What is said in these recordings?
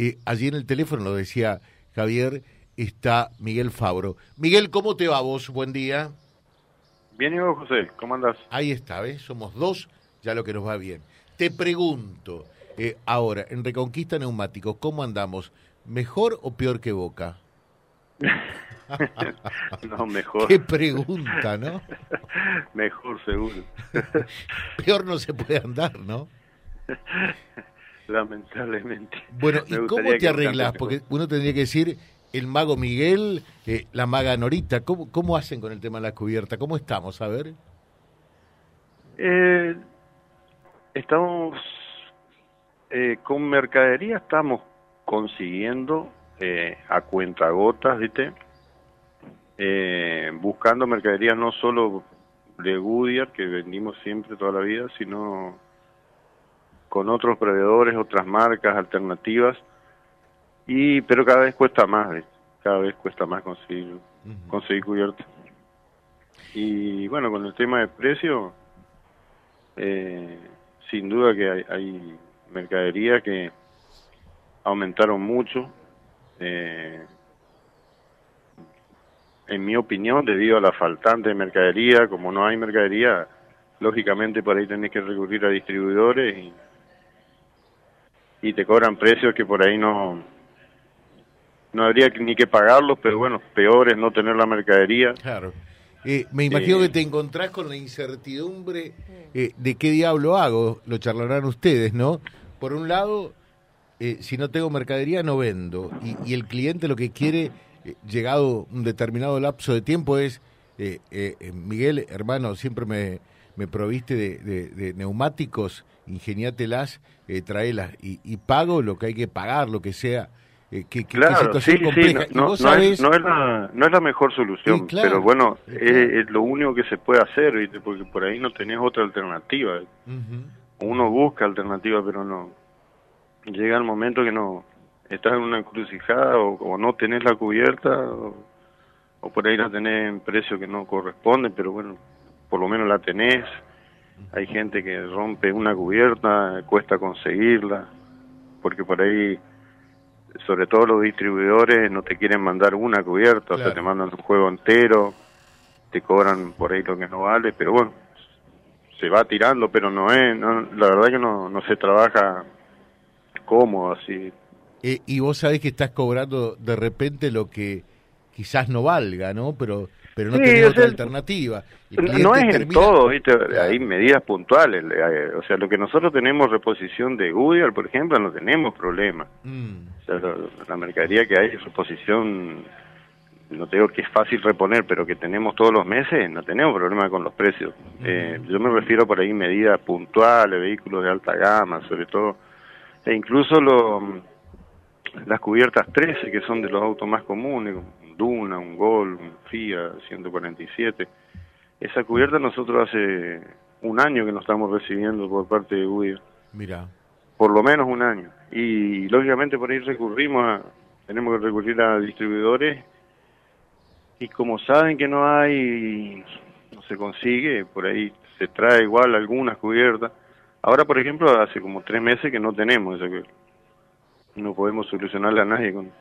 Eh, allí en el teléfono, lo decía Javier, está Miguel Fabro. Miguel, ¿cómo te va vos? Buen día. Bien, y vos, José, ¿cómo andás? Ahí está, ¿ves? Somos dos, ya lo que nos va bien. Te pregunto, eh, ahora, en Reconquista Neumáticos, ¿cómo andamos? ¿Mejor o peor que Boca? no, mejor. Qué pregunta, ¿no? mejor, seguro. peor no se puede andar, ¿no? Lamentablemente. Bueno, ¿y cómo te arreglas? Porque uno tendría que decir, el mago Miguel, eh, la maga Norita, ¿cómo, ¿cómo hacen con el tema de la cubierta? ¿Cómo estamos? A ver. Eh, estamos eh, con mercadería, estamos consiguiendo eh, a cuentagotas, ¿viste? Eh, buscando mercadería no solo de Goodyear, que vendimos siempre toda la vida, sino con otros proveedores, otras marcas alternativas y pero cada vez cuesta más cada vez cuesta más conseguir conseguir cubierta. Y bueno con el tema de precio eh, sin duda que hay, hay mercadería que aumentaron mucho eh, en mi opinión debido a la faltante de mercadería. Como no hay mercadería lógicamente por ahí tenés que recurrir a distribuidores y, y te cobran precios que por ahí no no habría ni que pagarlos, pero bueno, peor es no tener la mercadería. Claro. Eh, me imagino que eh, te encontrás con la incertidumbre eh, de qué diablo hago, lo charlarán ustedes, ¿no? Por un lado, si no tengo mercadería no vendo y, el cliente lo que quiere, llegado un determinado lapso de tiempo, es, Miguel, hermano, siempre me, me proviste de, de neumáticos, ingeniátelas, traelas y, y pago lo que hay que pagar, lo que sea eh, claro, sí, sí, no, es, la, no es la mejor solución, pero bueno, es, lo único que se puede hacer, porque por ahí no tenés otra alternativa. Uno busca alternativa, pero no. Llega el momento que no, estás en una encrucijada o, no tenés la cubierta o, por ahí la tenés en precio que no corresponde, pero bueno, por lo menos la tenés. Hay gente que rompe una cubierta, cuesta conseguirla, porque por ahí sobre todo los distribuidores no te quieren mandar una cubierta, o sea, te mandan un juego entero, te cobran por ahí lo que no vale, pero bueno, se va tirando, pero no es, no, la verdad que no, no se trabaja cómodo así. Eh, y vos sabés que estás cobrando de repente lo que quizás no valga, ¿no? Pero pero no sí, otra alternativa. No es en todo, ¿viste? hay medidas puntuales. O sea, lo que nosotros tenemos reposición de Goodyear, por ejemplo, no tenemos problema. Mm. O sea, la mercadería que hay, reposición, no te digo que es fácil reponer, pero que tenemos todos los meses, no tenemos problema con los precios. Eh, yo me refiero por ahí medidas puntuales, vehículos de alta gama, sobre todo, e incluso lo, las cubiertas 13, que son de los autos más comunes, Duna, un Gol, un FIA 147. Esa cubierta nosotros hace un año que nos estamos recibiendo por parte de Goodyear. Mira. Por lo menos un año. Y lógicamente por ahí recurrimos a, tenemos que recurrir a distribuidores y como saben que no hay, no se consigue, por ahí se trae igual algunas cubiertas. Ahora, por ejemplo, hace como tres meses que no tenemos esa cubierta. No podemos solucionarle a nadie con,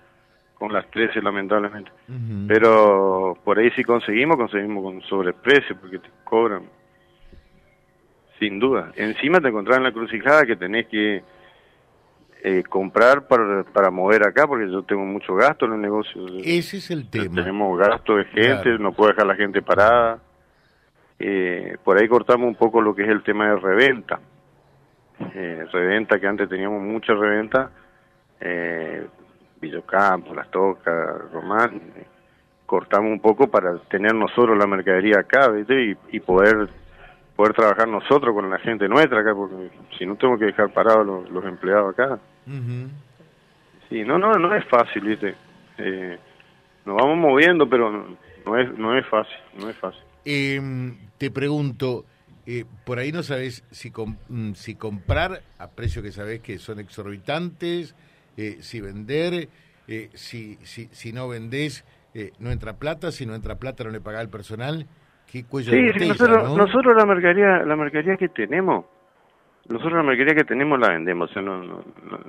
con las 13 lamentablemente. Pero por ahí si conseguimos, conseguimos con sobreprecio porque te cobran. Sin duda. Encima te encontrás en la crucijada que tenés que eh, comprar para, para mover acá porque yo tengo mucho gasto en el negocio. Ese es el tema. Tenemos gasto de gente, no puedo dejar a la gente parada. Eh, por ahí cortamos un poco lo que es el tema de reventa. Eh, reventa que antes teníamos mucha reventa. Eh, Villocampo, Las Tocas, Román, cortamos un poco para tener nosotros la mercadería acá, ¿viste? Y, poder poder trabajar nosotros con la gente nuestra acá, porque si no tengo que dejar parados los, empleados acá. Sí, no, no, no es fácil, ¿viste? Eh, nos vamos moviendo, pero no, es, no es fácil, no es fácil. Em, te pregunto, eh, por ahí no sabes si, mm, si comprar a precios que sabes que son exorbitantes, eh, si vender, eh, si, si, si no vendés, eh, no entra plata, si no entra plata no le paga el personal. ¿Qué cuello sí, nosotros, nosotros la mercadería, la mercadería que tenemos, nosotros la mercadería que tenemos la vendemos, o sea, no,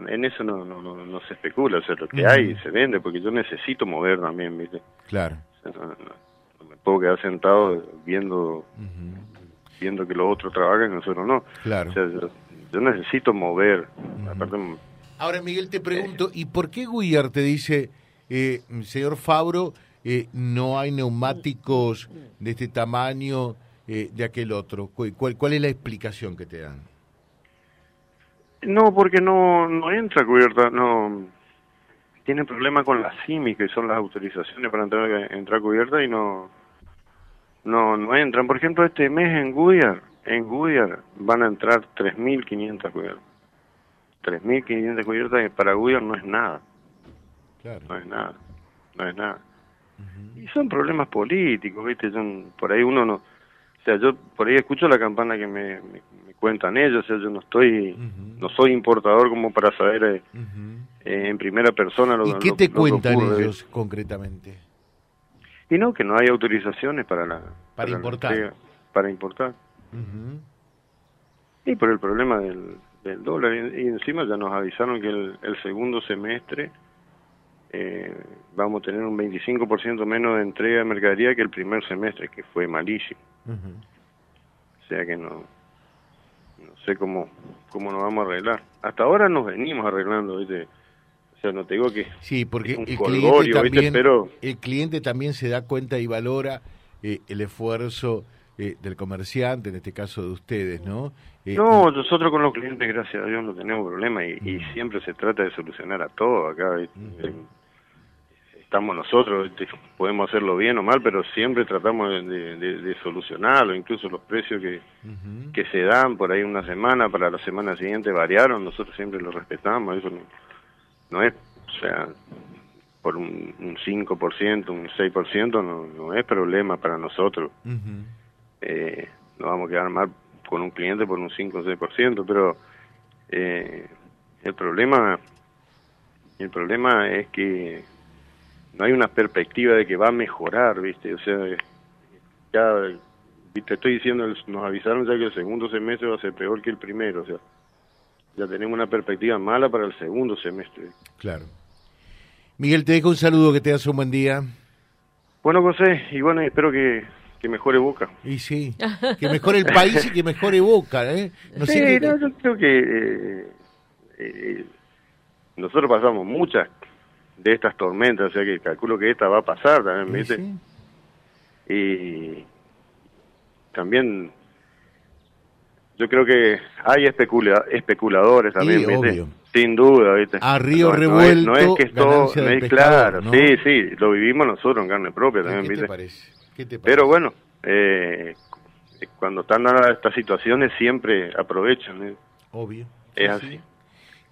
en eso no, no, no, se especula, o sea, lo que hay se vende, porque yo necesito mover también, ¿viste? Claro. no, me puedo quedar sentado viendo viendo que los otros trabajan y nosotros no. Claro. O sea, yo, necesito mover. Ahora, Miguel, te pregunto, ¿y por qué Guyar te dice, eh, señor Fabro, eh, no hay neumáticos de este tamaño eh, de aquel otro? ¿Cuál, ¿Cuál es la explicación que te dan? No, porque no, no entra cubierta, no. Tiene problema con las CIMI, que son las autorizaciones para entrar, entrar cubierta y no, no, no entran. Por ejemplo, este mes en Goodyear, en Goodyear van a entrar 3.500 cubiertas. 3.500 cubiertas para Goodyear no es nada. Claro. No es nada. No es nada. Y son problemas políticos, ¿viste? Son, por ahí uno no... O sea, yo por ahí escucho la campana que me, cuentan ellos, o sea, yo no estoy... No soy importador como para saber eh, eh, en primera persona lo que... ¿Y qué te cuentan ellos concretamente? Y no, que no hay autorizaciones para la... Para, importar. para importar. Y por el problema del, del dólar. Y, encima ya nos avisaron que el, segundo semestre eh, vamos a tener un 25% menos de entrega de mercadería que el primer semestre, que fue malísimo. O sea que no, no sé cómo, cómo nos vamos a arreglar. Hasta ahora nos venimos arreglando, ¿viste? O sea, no te digo que sí, porque el, cliente también, Pero... el cliente también se da cuenta y valora eh, el esfuerzo eh, del comerciante, en este caso de ustedes, ¿no? Eh, no, nosotros con los clientes, gracias a Dios, no tenemos problema y, mm. siempre se trata de solucionar a todo acá. Estamos nosotros, podemos hacerlo bien o mal, pero siempre tratamos de, solucionarlo, incluso los precios que, que se dan por ahí una semana, para la semana siguiente variaron, nosotros siempre lo respetamos, eso no, no es, o sea, por un, un 5%, un 6%, no, no es problema para nosotros. Eh, nos vamos a quedar mal con un cliente por un 5 o 6%, pero eh, el problema el problema es que no hay una perspectiva de que va a mejorar, ¿viste? O sea, ya te estoy diciendo, nos avisaron ya que el segundo semestre va a ser peor que el primero, o sea, ya tenemos una perspectiva mala para el segundo semestre. Claro. Miguel, te dejo un saludo, que te hace un buen día. Bueno, José, y bueno, espero que, que mejore Boca. Y sí, que mejore el país y que mejore Boca, ¿eh? No sí, sé no, yo creo que eh, eh, nosotros pasamos muchas de estas tormentas, o sea que calculo que esta va a pasar también, ¿viste? Y también yo creo que hay especula especuladores también, ¿viste? Sin duda, ¿viste? A río revuelto. No es, que esto, no es claro, sí, sí, lo vivimos nosotros en carne propia también, ¿qué ¿viste? Te parece? ¿Qué te parece? Pero bueno, eh, cuando están dadas estas situaciones siempre aprovechan. ¿eh? Obvio. Es así.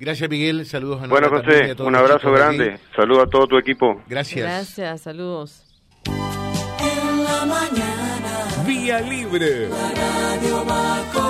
Gracias, Miguel. Saludos a Bueno, José, un abrazo grande. Saludos a todo tu equipo. Gracias. Gracias, saludos. En la mañana. Vía Libre. La radio va